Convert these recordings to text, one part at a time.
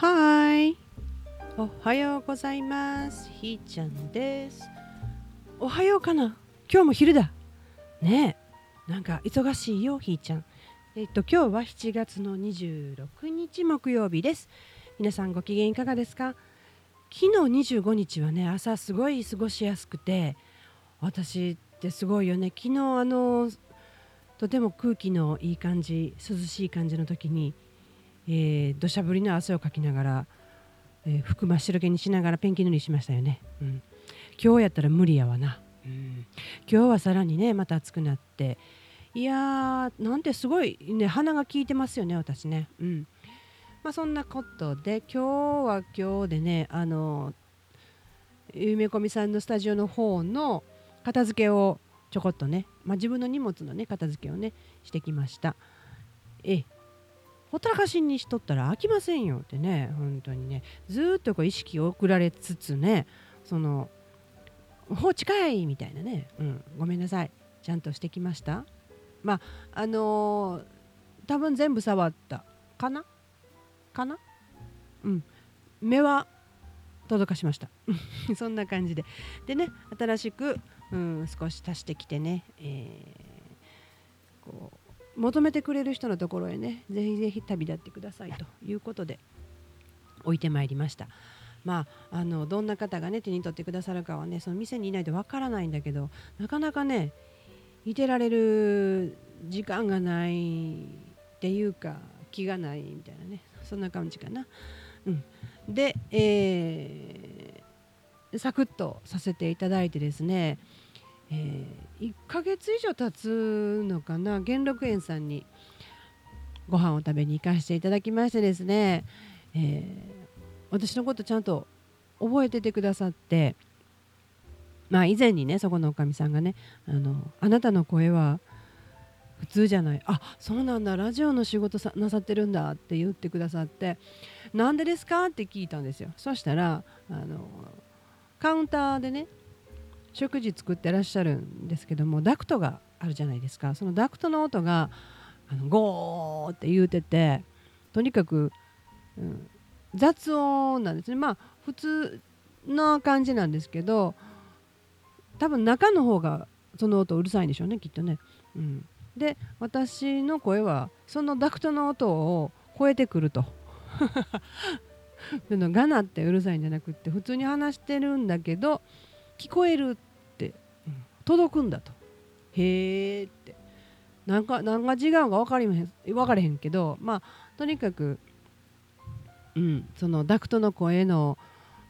はいおはようございます。ひーちゃんです。おはようかな。今日も昼だ。ねえ。なんか忙しいよひーちゃん。えっと今日は7月の26日木曜日です。皆さんご機嫌いかがですか？昨日25日はね朝すごい過ごしやすくて私ってすごいよね。昨日あのとても空気のいい感じ涼しい感じの時にえー、土砂降りの汗をかきながら、えー、服真っ白けにしながらペンキ塗りしましたよね、うん、今日やったら無理やわな、うん、今日はさらにねまた暑くなって。いやーなんてすごいね鼻が効いてますよね私ね。うん。まあそんなことで今日は今日でねあのゆめこみさんのスタジオの方の片付けをちょこっとね、まあ、自分の荷物のね片付けをねしてきました。え。ほったらかしにしとったら飽きませんよってね本当にね。ずっとこう意識を送られつつねその放置かいみたいなね、うん、ごめんなさい。ちゃんとしてきました？まああのー、多分全部触った。かな？かな？うん。目は届かしました。そんな感じで。でね新しく、うん、少し足してきてね、えー、こう求めてくれる人のところへねぜひぜひ旅立ってくださいということで置いてまいりました。まあ、あのどんな方がね手に取ってくださるかはねその店にいないとわからないんだけどなかなかねいてられる時間がないっていうか気がないみたいなねそんな感じかな。うん、で、えー、サクッとさせていただいてですねえー、1ヶ月以上経つのかな元禄園さんにご飯を食べに行かせていただきましてですね、えー、私のことちゃんと覚えててくださってまあ以前にねそこのおかみさんがねあのあなたの声は普通じゃないあそうなんだラジオの仕事さなさってるんだって言ってくださってなんでですか？って聞いたんですよ。そしたらあのカウンターでね食事作ってらっしゃるんですけどもダクトがあるじゃないですかそのダクトの音があのゴーって言うててとにかく、うん、雑音なんですねまあ普通な感じなんですけど多分中の方がその音うるさいんでしょうねきっとね。うん、で私の声はそのダクトの音を超えてくると。ガナってうるさいんじゃなくって普通に話してるんだけど聞こえるって、うん、届くんだと。へえって。なんか何が違うか分かりへん分かれへんけどまあとにかく、うん、そのダクトの声の、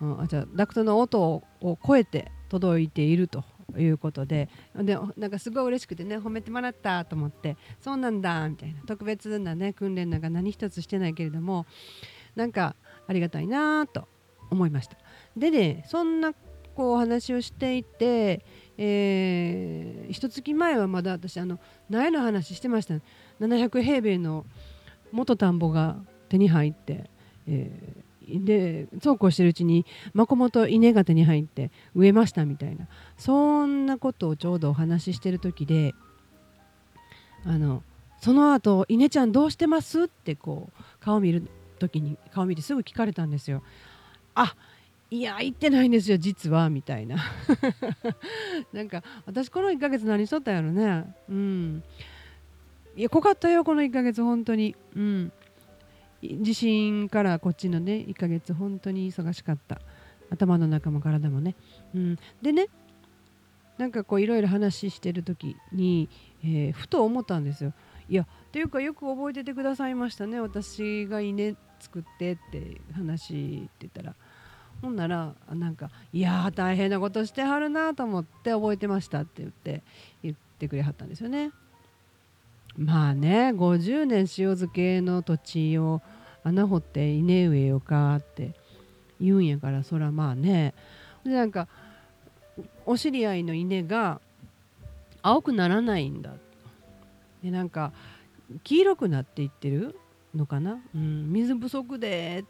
うん、あじゃダクトの音を超えて届いているということででなんかすごい嬉しくてね褒めてもらったと思ってそうなんだみたいな特別なね訓練なんか何一つしてないけれどもなんかありがたいなと思いました。でねそんなこうお話をしていて、えー、一月前はまだ私あの苗の話してました700平米の元田んぼが手に入って、えー、でそうこうしてるうちにまこもと稲が手に入って植えましたみたいな。そんなことをちょうどお話ししてる時であのその後稲ちゃんどうしてます？ってこう顔見る時に顔見てすぐ聞かれたんですよ。あいや行ってないんですよ実はみたいな。なんか私この1ヶ月何しとったやろね。うん。いや濃かったよこの1ヶ月本当に。うん。地震からこっちのね1ヶ月本当に忙しかった。頭の中も体もね、うん、でねなんかこういろいろ話してる時に、えー、ふと思ったんですよ。いやっていうかよく覚えててくださいましたね私が稲作ってって話って言ったら。ほんならなんか「いや大変なことしてはるなと思って覚えてました」って言って言ってくれはったんですよね。まあね50年塩漬けの土地を穴掘って稲植えよかって言うんやからそらまあね。でなんかお知り合いの稲が青くならないんだ。でなんか黄色くなっていってるのかな、うん、水不足で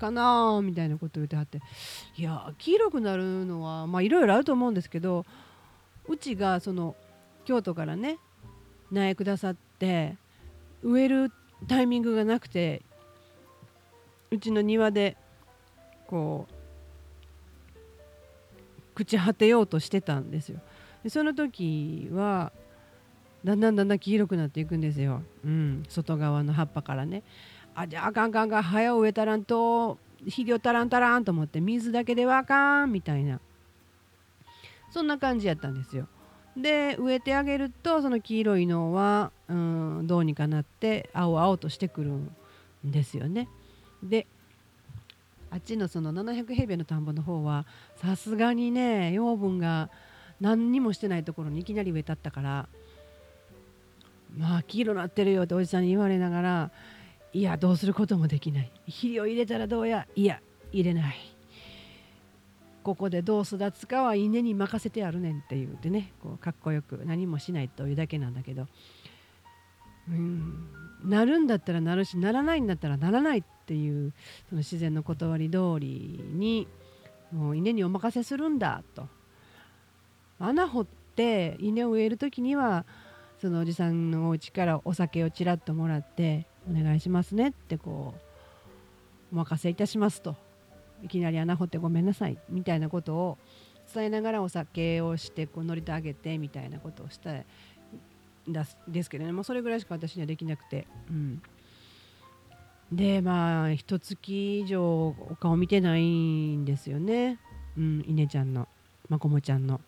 かなみたいなこと言ってはっていや黄色くなるのはまあいろいろあると思うんですけどうちがその京都からね苗くださって植えるタイミングがなくてうちの庭でこう朽ち果てようとしてたんですよ。でその時はだんだんだんだん黄色くなっていくんですよ、うん、外側の葉っぱからね。あじゃああかんかんあかん早植えたらんと肥料たらんたらんと思って水だけではあかんみたいなそんな感じやったんですよ。で植えてあげるとその黄色いのは、うん、どうにかなって青々としてくるんですよね。であっちのその700平米の田んぼの方はさすがにね養分が何にもしてないところにいきなり植えたったからまあ黄色なってるよっておじさんに言われながらいやどうすることもできない。肥料入れたらどうや？いや入れない。ここでどう育つかは稲に任せてあるねんって言うてね。こうかっこよく何もしないというだけなんだけど。うん。なるんだったらなるしならないんだったらならないっていうその自然の断り通りにもう稲にお任せするんだと。穴掘って稲を植える時にはそのおじさんのお家からお酒をちらっともらってお願いしますねってこうお任せいたしますと。いきなり穴掘ってごめんなさいみたいなことを伝えながらお酒をしてこう乗りてあげてみたいなことをしたんですけどもそれぐらいしか私にはできなくて、うん、でまあ一月以上お顔見てないんですよね、うん、稲ちゃんのまこもちゃんの。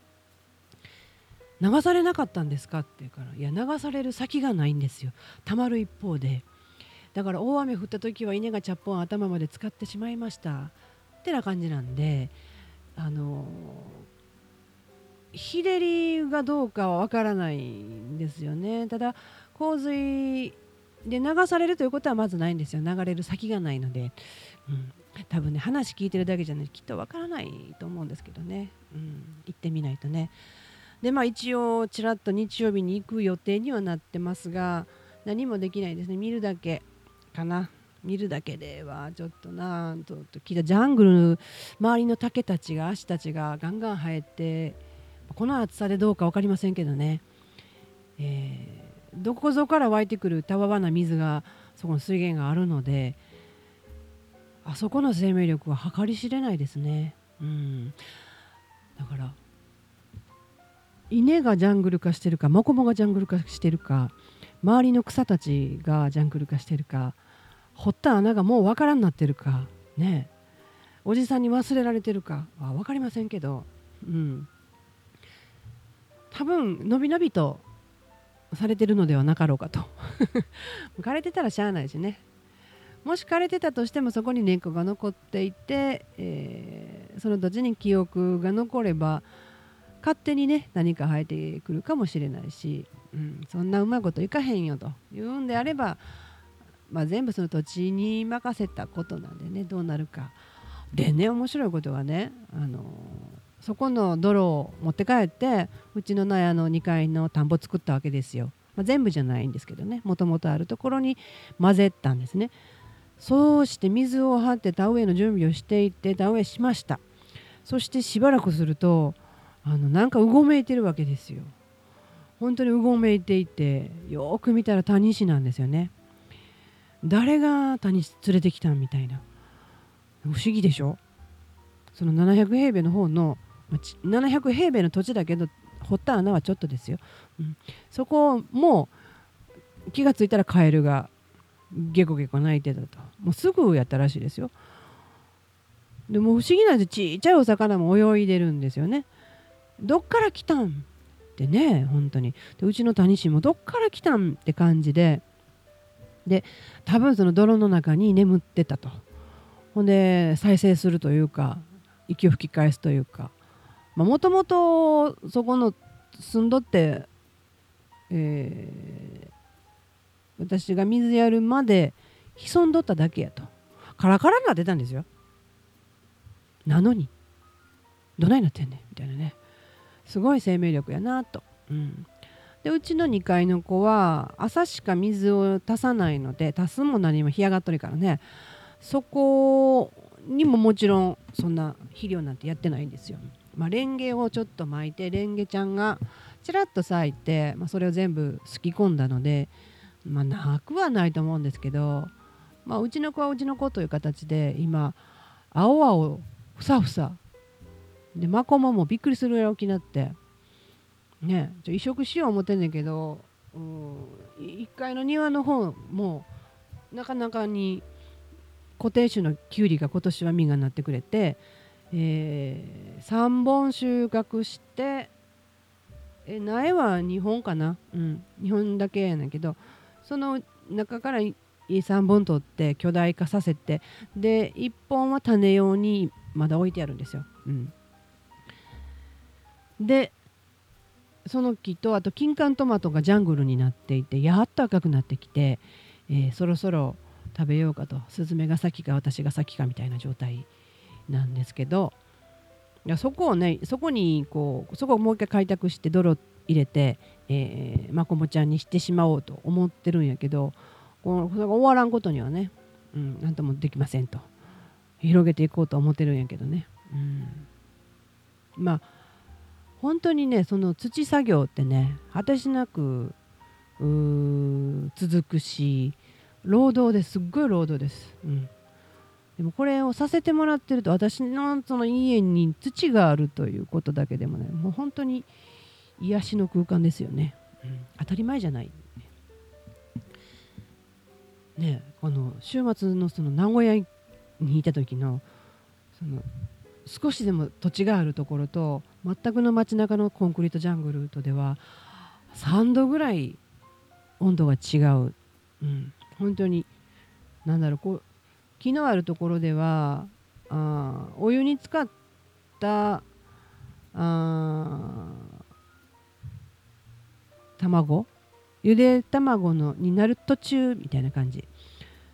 流されなかったんですかって言うからいや流される先がないんですよ。たまる一方で。だから大雨降った時は稲がチャッポン頭まで使ってしまいました。ってな感じなんであの日照りがどうかはわからないんですよね。ただ洪水で流されるということはまずないんですよ。流れる先がないので、うん、多分ね話聞いてるだけじゃないきっとわからないと思うんですけどね、うん、行ってみないとね。でまあ一応ちらっと日曜日に行く予定にはなってますが何もできないですね。見るだけ。かな見るだけではちょっとなとと聞いたジャングル周りの竹たちが足たちがガンガン生えてこの暑さでどうか分かりませんけどね、えー、どこぞから湧いてくるたわわな水がそこの水源があるのであそこの生命力は計り知れないですね。うん、だから稲がジャングル化してるかマコモがジャングル化してるか周りの草たちがジャングル化してるか掘った穴がもうわからんなってるかねおじさんに忘れられてるかは分かりませんけど、うん、多分のびのびとされてるのではなかろうかと。枯れてたらしゃあないしね。もし枯れてたとしてもそこに根っこが残っていて、えー、その土地に記憶が残れば勝手にね何か生えてくるかもしれないし、うん、そんなうまいこといかへんよというんであればまあ、全部その土地に任せたことなんでねどうなるか。でね面白いことはねあのそこの泥を持って帰ってうちの納屋の2階の田んぼ作ったわけですよ。まあ、全部じゃないんですけどねもともとあるところに混ぜたんですね。そうして水を張って田植えの準備をしていって田植えしました。そしてしばらくするとあのなんかうごめいてるわけですよ。本当にうごめいていてよく見たら谷石なんですよね。誰が谷連れてきたみたいな。不思議でしょ？その700平米の方の700平米の土地だけど掘った穴はちょっとですよ、うん、そこも気がついたらカエルがゲコゲコ鳴いてたと。もうすぐやったらしいですよ。でも不思議なんでちっちゃいお魚も泳いでるんですよね。どっから来たん？ってね本当に。でうちの谷氏もどっから来たんって感じで。で多分その泥の中に眠ってたと。ほんで再生するというか息を吹き返すというか。もともとそこの住んどって、えー、私が水やるまで潜んどっただけやと。カラカラになってたんですよ。なのにどないなってんねんみたいなね。すごい生命力やなと、うん、でうちの2階の子は朝しか水を足さないので足すも何も干上がっとるからね。そこにももちろんそんな肥料なんてやってないんですよ。まあ、レンゲをちょっと巻いてレンゲちゃんがちらっと咲いて、まあ、それを全部すき込んだので、まあ、なくはないと思うんですけどまあ、うちの子はうちの子という形で今青々ふさふさでマコモもびっくりするぐらい大きなってね移植しよう思ってんねんけど、うん、1階の庭の方もなかなかに固定種のキュウリが今年は実がなってくれて、えー、3本収穫してえ苗は2本かな、うん、2本だけやねんけどその中から3本取って巨大化させてで1本は種用にまだ置いてあるんですよ。うん、でその木とあと金柑トマトがジャングルになっていてやっと赤くなってきて、えー、そろそろ食べようかと。スズメが先か私が先かみたいな状態なんですけどいやそこをねそこにこうそこをもう一回開拓して泥入れて、えー、マコモちゃんにしてしまおうと思ってるんやけどこのそれが終わらんことにはね、うん、なんともできませんと。広げていこうと思ってるんやけどね、うん、まあ本当にねその土作業ってね果てしなく続くし労働ですっごい労働です、うん、でもこれをさせてもらってると私のその家に土があるということだけでもねもう本当に癒しの空間ですよね、うん、当たり前じゃない。ねこの週末のその名古屋にいた時のその少しでも土地があるところと全くの街中のコンクリートジャングルとでは3度ぐらい温度が違う、うん、本当に何だろうこう木のあるところではあお湯に浸かったあ卵？ゆで卵のになる途中みたいな感じ。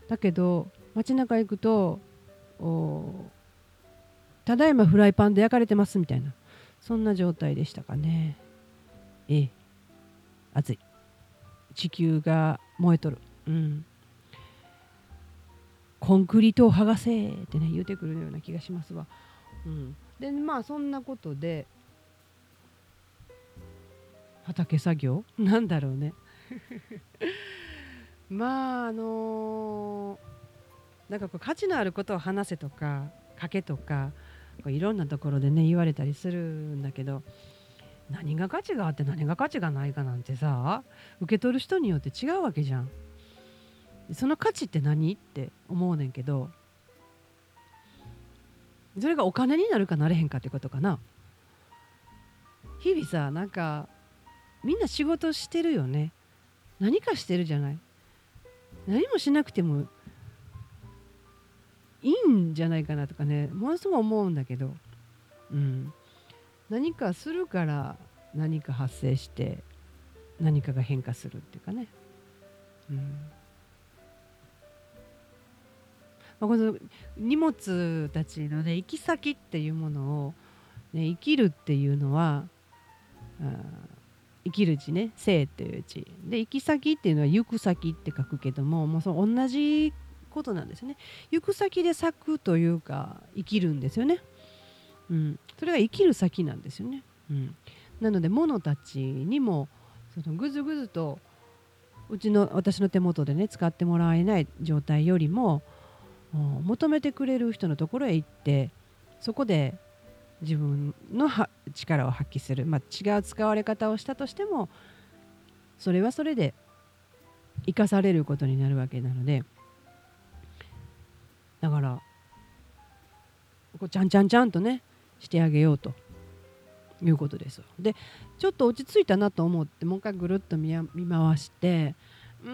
だけど街中行くとおただいまフライパンで焼かれてますみたいな。そんな状態でしたかね。ええ。暑い。地球が燃えとる。うん。コンクリートを剥がせってね言うてくるような気がしますわ、うん、でまあそんなことで畑作業？なんだろうね。まああのー、なんかこう価値のあることを話せとか賭けとかいろんなところでね言われたりするんだけど何が価値があって何が価値がないかなんてさ受け取る人によって違うわけじゃん。その価値って何って思うねんけどそれがお金になるかなれへんかってことかな。日々さなんかみんな仕事してるよね何かしてるじゃない何もしなくてもいいんじゃないかなとかねものすごい思うんだけど、うん、何かするから何か発生して何かが変化するっていうかね、うん。まあ、この荷物たちのね行き先っていうものを、ね、生きるっていうのはあ生きる字ね生っていう字で行き先っていうのは行く先って書くけどももうその同じことなんですね。行く先で咲くというか生きるんですよね、うん、それが生きる先なんですよね、うん、なので物たちにもそのぐずぐずとうちの私の手元でね使ってもらえない状態よりも求めてくれる人のところへ行ってそこで自分の力を発揮する、まあ、違う使われ方をしたとしてもそれはそれで生かされることになるわけなのでだからこうちゃんちゃんちゃんとねしてあげようと。いうことです。でちょっと落ち着いたなと思ってもう一回ぐるっと見回してうー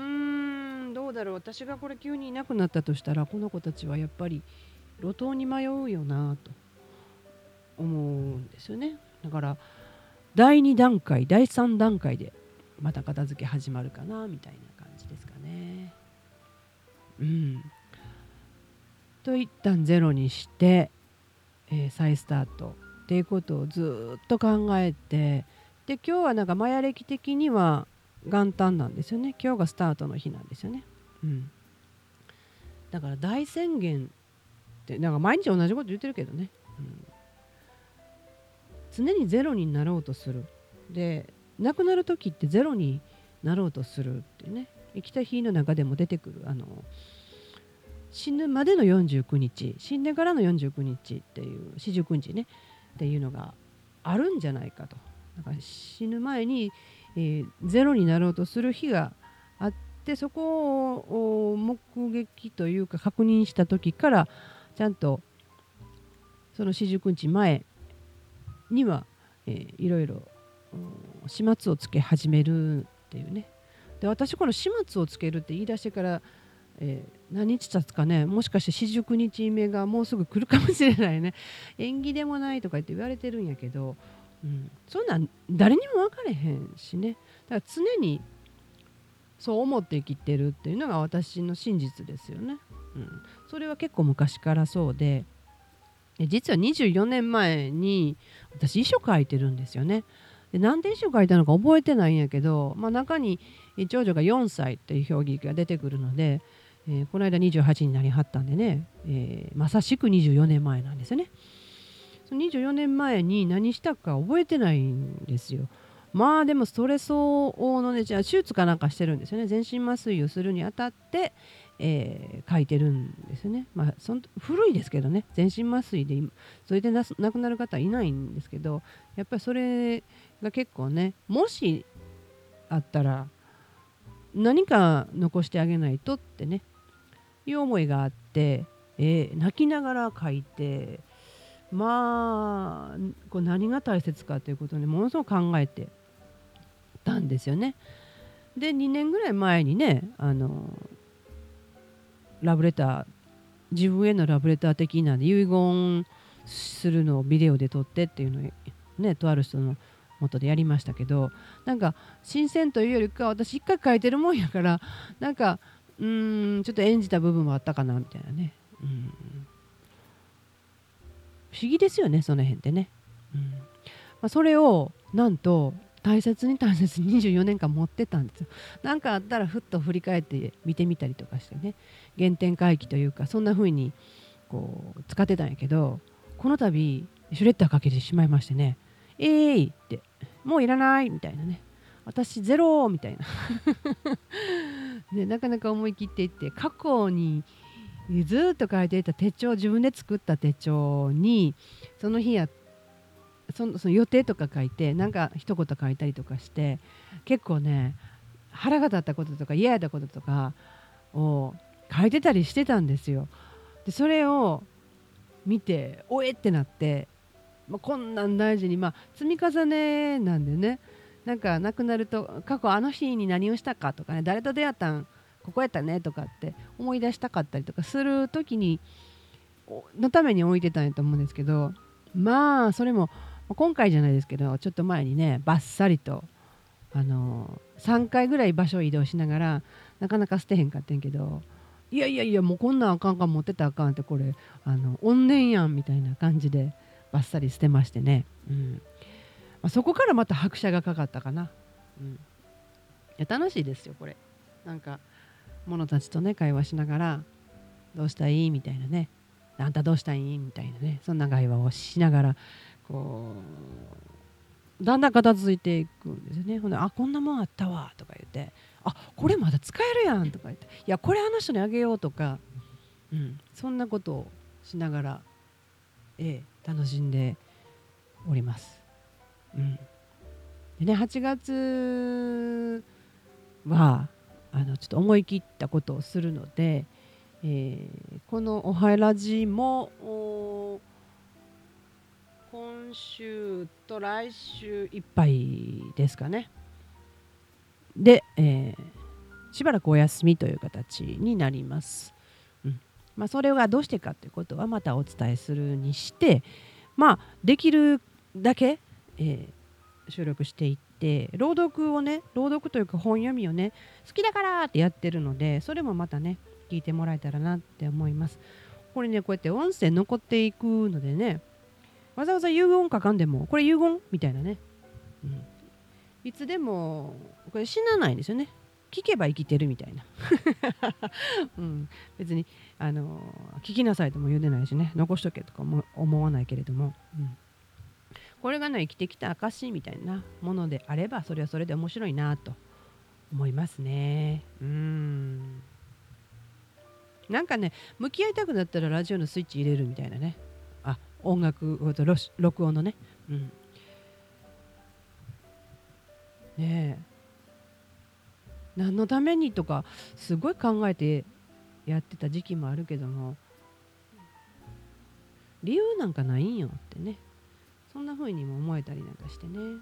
んどうだろう。私がこれ急にいなくなったとしたらこの子たちはやっぱり路頭に迷うよなと。思うんですよね。だから第2段階第3段階でまた片付け始まるかなみたいな感じですかね。うん。と一旦ゼロにして、えー、再スタートっていうことをずっと考えてで今日はなんかマヤ歴的には元旦なんですよね。今日がスタートの日なんですよね。うん。だから大宣言ってなんか毎日同じこと言ってるけどね、うん、常にゼロになろうとする。で亡くなる時ってゼロになろうとするっていうね。生きた日の中でも出てくるあの死ぬまでの49日死んでからの49日っていう四十九日ねっていうのがあるんじゃないかと。だから死ぬ前に、えー、ゼロになろうとする日があってそこを目撃というか確認した時からちゃんとその四十九日前には、えー、いろいろ始末をつけ始めるっていうね。で私この始末をつけるって言い出してから、えー、何日経つかねもしかして四十九日目がもうすぐ来るかもしれないね 縁起でもないとか言って言われてるんやけど、うん、そんなん誰にも分かれへんしねだから常にそう思って生きてるっていうのが私の真実ですよね。うん、それは結構昔からそうで実は24年前に私遺書書いてるんですよね。で何で遺書書いたのか覚えてないんやけど、まあ、中に長女が4歳っていう表記が出てくるので、えー、この間28になりはったんでね、えー、まさしく24年前なんですよね。その24年前に何したか覚えてないんですよ。まあでもストレスをのねじゃあ手術かなんかしてるんですよね全身麻酔をするにあたって、えー、書いてるんですよねまあそん古いですけどね全身麻酔でそれで亡くなる方はいないんですけどやっぱりそれが結構ねもしあったら何か残してあげないとってねいう思いがあって、えー、泣きながら書いてまあこう何が大切かということにものすごく考えてたんですよね。で2年ぐらい前にねあのラブレター自分へのラブレター的な遺言するのをビデオで撮ってっていうのをねとある人の元でやりましたけどなんか新鮮というよりか私一回書いてるもんやからなんかうんちょっと演じた部分もあったかなみたいなね、うん、不思議ですよねその辺ってね、うんまあ、それをなんと大切に大切に24年間持ってたんですよ。何かあったらふっと振り返って見てみたりとかしてね原点回帰というかそんな風にこう使ってたんやけどこの度シュレッダーかけてしまいましてね「えい!」って「もういらない!」みたいなね「私ゼロ!」みたいなね、なかなか思い切っていって過去にずっと書いていた手帳自分で作った手帳にその日やそのその予定とか書いてなんか一言書いたりとかして結構ね腹が立ったこととか嫌やったこととかを書いてたりしてたんですよ。でそれを見ておえってなって、まあ、こんなん大事に、まあ、積み重ねなんでねなんか亡くなると過去あの日に何をしたかとかね誰と出会ったんここやったねとかって思い出したかったりとかする時にのために置いてたんやと思うんですけどまあそれも今回じゃないですけどちょっと前にねバッサリとあの3回ぐらい場所を移動しながらなかなか捨てへんかってんけどいやいやいやもうこんなんあかんか持ってたらあかんってこれあの怨念やんみたいな感じでバッサリ捨てましてね、うん。まあ、そこからまた拍車がかかったかな、うん、いや楽しいですよこれ。なんか者たちとね会話しながらどうしたい？みたいなね。あんたどうしたい？みたいなね。そんな会話をしながらこうだんだん片付いていくんですよね。ほんであこんなもんあったわ。とか言って。あこれまだ使えるやん。とか言って。いやこれあの人にあげようとか、うん、そんなことをしながら、ええ、楽しんでおります。うん、でね8月はあのちょっと思い切ったことをするので、えー、この「おはらじも」も今週と来週いっぱいですかね。で、えー、しばらくお休みという形になります。うんまあ、それがどうしてかということはまたお伝えするにして、まあ、できるだけ、えー、収録していって朗読をね朗読というか本読みをね好きだからってやってるのでそれもまたね聞いてもらえたらなって思います。これねこうやって音声残っていくのでねわざわざ遺言書かんでもこれ遺言みたいなね、うん、いつでもこれ死なないんですよね。聞けば生きてるみたいな、うん、別にあの聞きなさいとも言うてないしね残しとけとかも思わないけれども、うん、これがね生きてきた証みたいなものであればそれはそれで面白いなと思いますね。うん。なんかね向き合いたくなったらラジオのスイッチ入れるみたいなね。あ音楽と録音のね。うん。ねえ。何のためにとかすごい考えてやってた時期もあるけども。理由なんかないんよってね。そんな風にも思えたりなんかしてね。うん。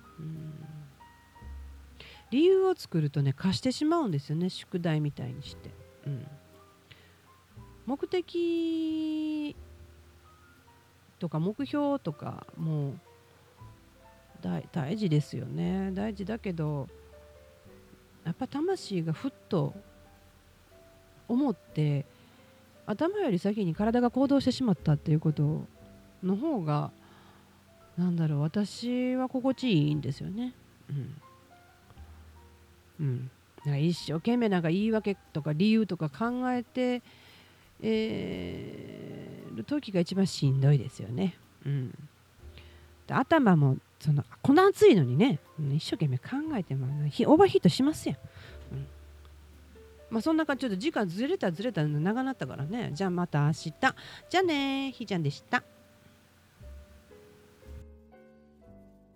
理由を作るとね貸してしまうんですよね。宿題みたいにして、うん、目的とか目標とかもう大事ですよね。大事だけどやっぱ魂がふっと思って頭より先に体が行動してしまったっていうことの方がなんだろう私は心地いいんですよね。うん。うん、一生懸命なんか言い訳とか理由とか考えて、えー、る時が一番しんどいですよね。うん、頭もそのこんな暑いのにね一生懸命考えてもオーバーヒートしますやん。うんまあ、そんな感じちょっと時間ずれたずれた長なったからねじゃあまた明日じゃあねひーちゃんでした。